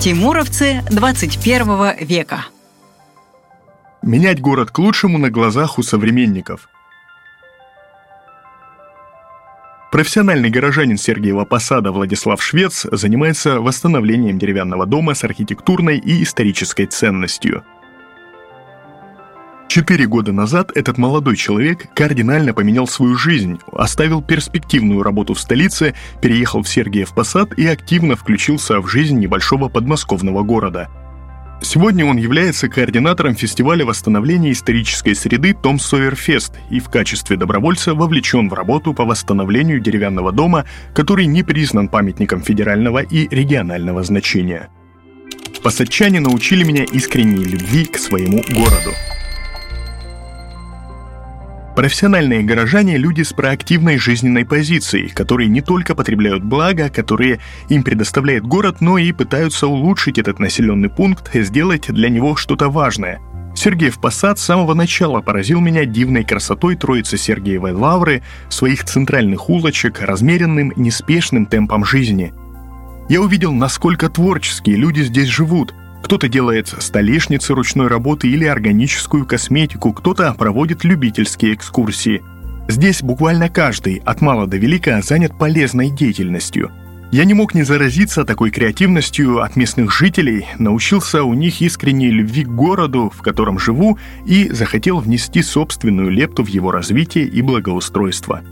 Тимуровцы 21 века. Менять город к лучшему на глазах у современников. Профессиональный горожанин Сергиева Посада Владислав Швец занимается восстановлением деревянного дома с архитектурной и исторической ценностью – Четыре года назад этот молодой человек кардинально поменял свою жизнь, оставил перспективную работу в столице, переехал в Сергиев Посад и активно включился в жизнь небольшого подмосковного города. Сегодня он является координатором фестиваля восстановления исторической среды Том Сойер Фест и в качестве добровольца вовлечен в работу по восстановлению деревянного дома, который не признан памятником федерального и регионального значения. Посадчане научили меня искренней любви к своему городу. Профессиональные горожане – люди с проактивной жизненной позицией, которые не только потребляют блага, которые им предоставляет город, но и пытаются улучшить этот населенный пункт, сделать для него что-то важное. Сергеев Посад с самого начала поразил меня дивной красотой Троицы Сергиевой Лавры, своих центральных улочек, размеренным, неспешным темпом жизни. Я увидел, насколько творческие люди здесь живут – кто-то делает столешницы ручной работы или органическую косметику, кто-то проводит любительские экскурсии. Здесь буквально каждый, от мала до велика, занят полезной деятельностью. Я не мог не заразиться такой креативностью от местных жителей, научился у них искренней любви к городу, в котором живу, и захотел внести собственную лепту в его развитие и благоустройство.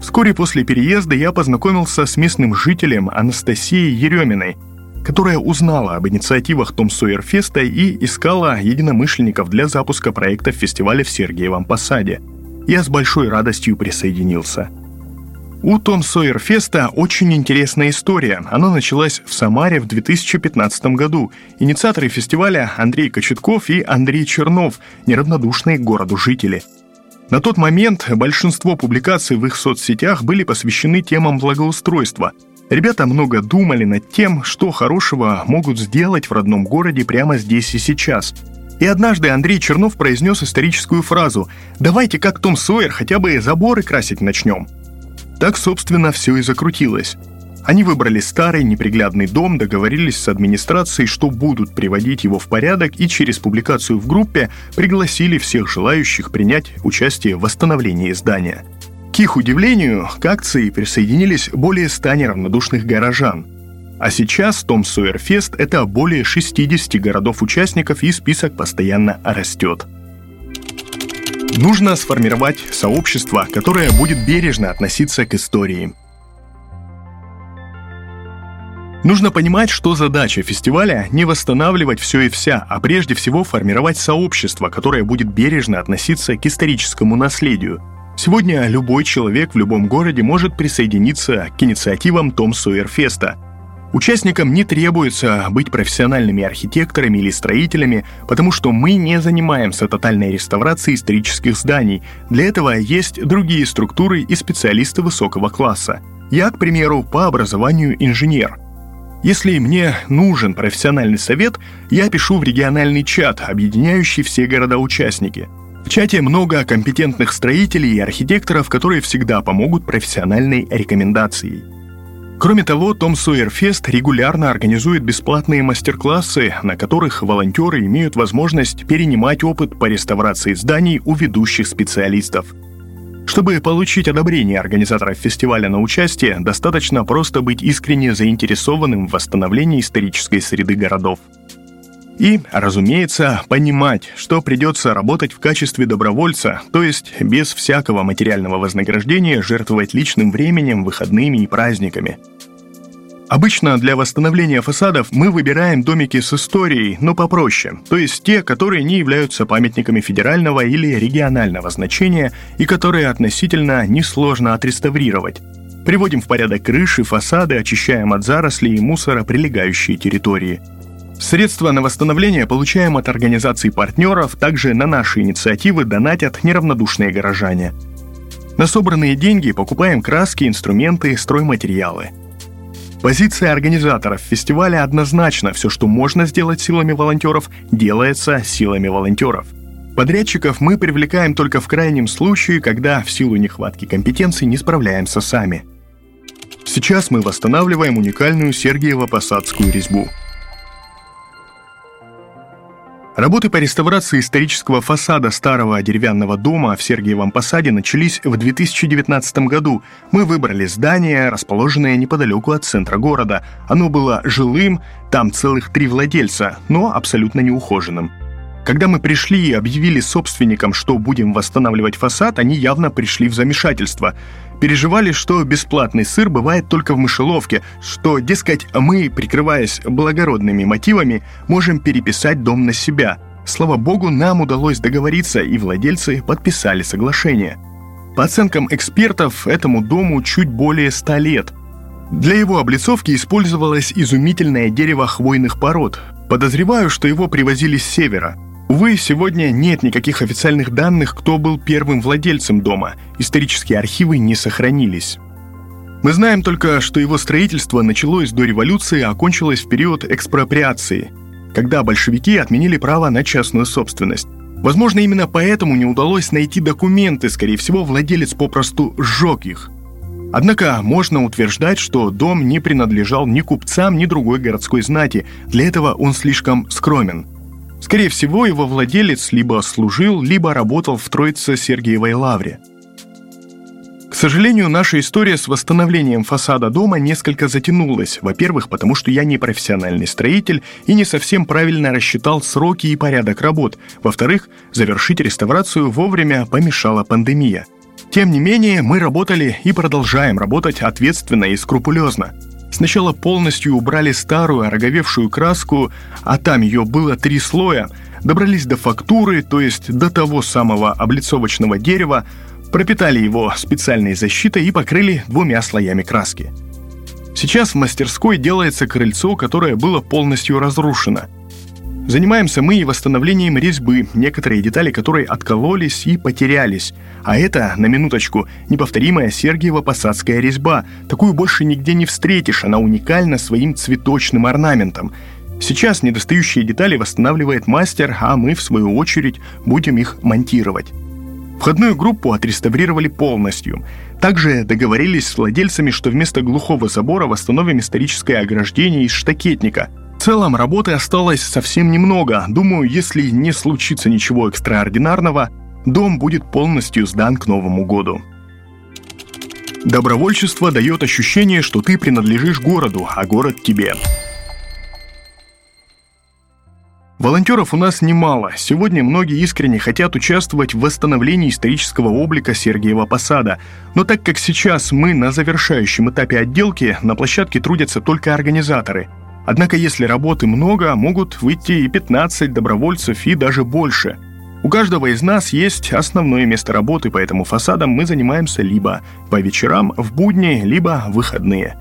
Вскоре после переезда я познакомился с местным жителем Анастасией Ереминой – которая узнала об инициативах Том Сойер Феста и искала единомышленников для запуска проекта фестиваля в Сергиевом Посаде. Я с большой радостью присоединился. У Том Сойер Феста очень интересная история. Она началась в Самаре в 2015 году. Инициаторы фестиваля Андрей Кочетков и Андрей Чернов, неравнодушные к городу жители. На тот момент большинство публикаций в их соцсетях были посвящены темам благоустройства – Ребята много думали над тем, что хорошего могут сделать в родном городе прямо здесь и сейчас. И однажды Андрей Чернов произнес историческую фразу «Давайте, как Том Сойер, хотя бы заборы красить начнем». Так, собственно, все и закрутилось. Они выбрали старый неприглядный дом, договорились с администрацией, что будут приводить его в порядок, и через публикацию в группе пригласили всех желающих принять участие в восстановлении здания – к их удивлению, к акции присоединились более 100 неравнодушных горожан. А сейчас Том Сойер Фест – это более 60 городов-участников, и список постоянно растет. Нужно сформировать сообщество, которое будет бережно относиться к истории. Нужно понимать, что задача фестиваля не восстанавливать все и вся, а прежде всего формировать сообщество, которое будет бережно относиться к историческому наследию – Сегодня любой человек в любом городе может присоединиться к инициативам Том Сойер Феста. Участникам не требуется быть профессиональными архитекторами или строителями, потому что мы не занимаемся тотальной реставрацией исторических зданий. Для этого есть другие структуры и специалисты высокого класса. Я, к примеру, по образованию инженер – если мне нужен профессиональный совет, я пишу в региональный чат, объединяющий все города-участники. В чате много компетентных строителей и архитекторов, которые всегда помогут профессиональной рекомендацией. Кроме того, Том Сойер Фест регулярно организует бесплатные мастер-классы, на которых волонтеры имеют возможность перенимать опыт по реставрации зданий у ведущих специалистов. Чтобы получить одобрение организаторов фестиваля на участие, достаточно просто быть искренне заинтересованным в восстановлении исторической среды городов – и, разумеется, понимать, что придется работать в качестве добровольца, то есть без всякого материального вознаграждения жертвовать личным временем, выходными и праздниками. Обычно для восстановления фасадов мы выбираем домики с историей, но попроще, то есть те, которые не являются памятниками федерального или регионального значения и которые относительно несложно отреставрировать. Приводим в порядок крыши, фасады, очищаем от зарослей и мусора прилегающие территории – Средства на восстановление получаем от организаций партнеров, также на наши инициативы донатят неравнодушные горожане. На собранные деньги покупаем краски, инструменты, стройматериалы. Позиция организаторов фестиваля однозначна. Все, что можно сделать силами волонтеров, делается силами волонтеров. Подрядчиков мы привлекаем только в крайнем случае, когда в силу нехватки компетенций не справляемся сами. Сейчас мы восстанавливаем уникальную Сергиево-Посадскую резьбу – Работы по реставрации исторического фасада старого деревянного дома в Сергиевом Посаде начались в 2019 году. Мы выбрали здание, расположенное неподалеку от центра города. Оно было жилым, там целых три владельца, но абсолютно неухоженным. Когда мы пришли и объявили собственникам, что будем восстанавливать фасад, они явно пришли в замешательство. Переживали, что бесплатный сыр бывает только в мышеловке, что, дескать, мы, прикрываясь благородными мотивами, можем переписать дом на себя. Слава богу, нам удалось договориться, и владельцы подписали соглашение. По оценкам экспертов, этому дому чуть более 100 лет. Для его облицовки использовалось изумительное дерево хвойных пород. Подозреваю, что его привозили с севера – Увы, сегодня нет никаких официальных данных, кто был первым владельцем дома. Исторические архивы не сохранились. Мы знаем только, что его строительство началось до революции, а окончилось в период экспроприации, когда большевики отменили право на частную собственность. Возможно, именно поэтому не удалось найти документы, скорее всего, владелец попросту сжег их. Однако можно утверждать, что дом не принадлежал ни купцам, ни другой городской знати, для этого он слишком скромен – Скорее всего, его владелец либо служил, либо работал в Троице-Сергиевой лавре. К сожалению, наша история с восстановлением фасада дома несколько затянулась. Во-первых, потому что я не профессиональный строитель и не совсем правильно рассчитал сроки и порядок работ. Во-вторых, завершить реставрацию вовремя помешала пандемия. Тем не менее, мы работали и продолжаем работать ответственно и скрупулезно. Сначала полностью убрали старую ороговевшую краску, а там ее было три слоя, добрались до фактуры, то есть до того самого облицовочного дерева, пропитали его специальной защитой и покрыли двумя слоями краски. Сейчас в мастерской делается крыльцо, которое было полностью разрушено – Занимаемся мы и восстановлением резьбы, некоторые детали которой откололись и потерялись. А это, на минуточку, неповторимая Сергиева-Посадская резьба. Такую больше нигде не встретишь, она уникальна своим цветочным орнаментом. Сейчас недостающие детали восстанавливает мастер, а мы, в свою очередь, будем их монтировать. Входную группу отреставрировали полностью. Также договорились с владельцами, что вместо глухого забора восстановим историческое ограждение из штакетника – целом, работы осталось совсем немного. Думаю, если не случится ничего экстраординарного, дом будет полностью сдан к Новому году. Добровольчество дает ощущение, что ты принадлежишь городу, а город тебе. Волонтеров у нас немало. Сегодня многие искренне хотят участвовать в восстановлении исторического облика Сергиева Посада. Но так как сейчас мы на завершающем этапе отделки, на площадке трудятся только организаторы. Однако, если работы много, могут выйти и 15 добровольцев, и даже больше. У каждого из нас есть основное место работы, поэтому фасадом мы занимаемся либо по вечерам, в будни, либо выходные.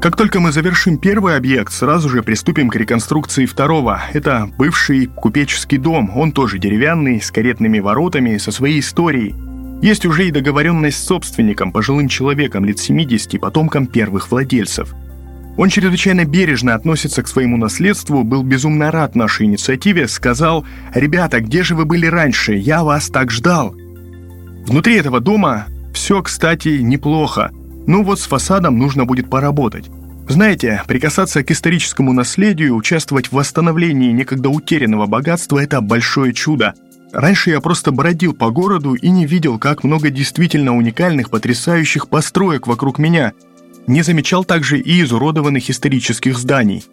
Как только мы завершим первый объект, сразу же приступим к реконструкции второго. Это бывший купеческий дом, он тоже деревянный, с каретными воротами, со своей историей. Есть уже и договоренность с собственником, пожилым человеком лет 70, потомком первых владельцев – он чрезвычайно бережно относится к своему наследству, был безумно рад нашей инициативе, сказал «Ребята, где же вы были раньше? Я вас так ждал». Внутри этого дома все, кстати, неплохо. Ну вот с фасадом нужно будет поработать. Знаете, прикасаться к историческому наследию, участвовать в восстановлении некогда утерянного богатства – это большое чудо. Раньше я просто бродил по городу и не видел, как много действительно уникальных, потрясающих построек вокруг меня – не замечал также и изуродованных исторических зданий.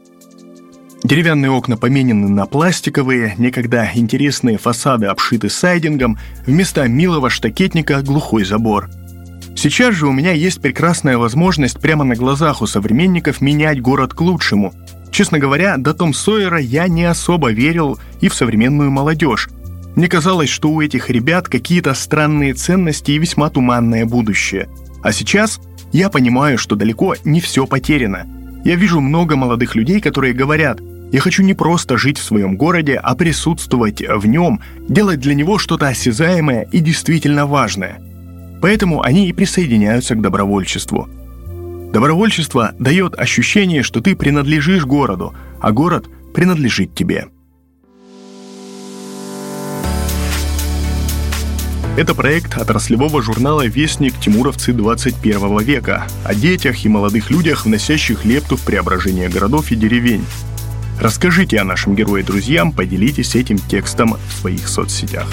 Деревянные окна поменены на пластиковые, некогда интересные фасады обшиты сайдингом, вместо милого штакетника глухой забор. Сейчас же у меня есть прекрасная возможность прямо на глазах у современников менять город к лучшему. Честно говоря, до Том Сойера я не особо верил и в современную молодежь. Мне казалось, что у этих ребят какие-то странные ценности и весьма туманное будущее. А сейчас – я понимаю, что далеко не все потеряно. Я вижу много молодых людей, которые говорят, я хочу не просто жить в своем городе, а присутствовать в нем, делать для него что-то осязаемое и действительно важное. Поэтому они и присоединяются к добровольчеству. Добровольчество дает ощущение, что ты принадлежишь городу, а город принадлежит тебе. Это проект отраслевого журнала «Вестник. Тимуровцы 21 века» о детях и молодых людях, вносящих лепту в преображение городов и деревень. Расскажите о нашем герое друзьям, поделитесь этим текстом в своих соцсетях.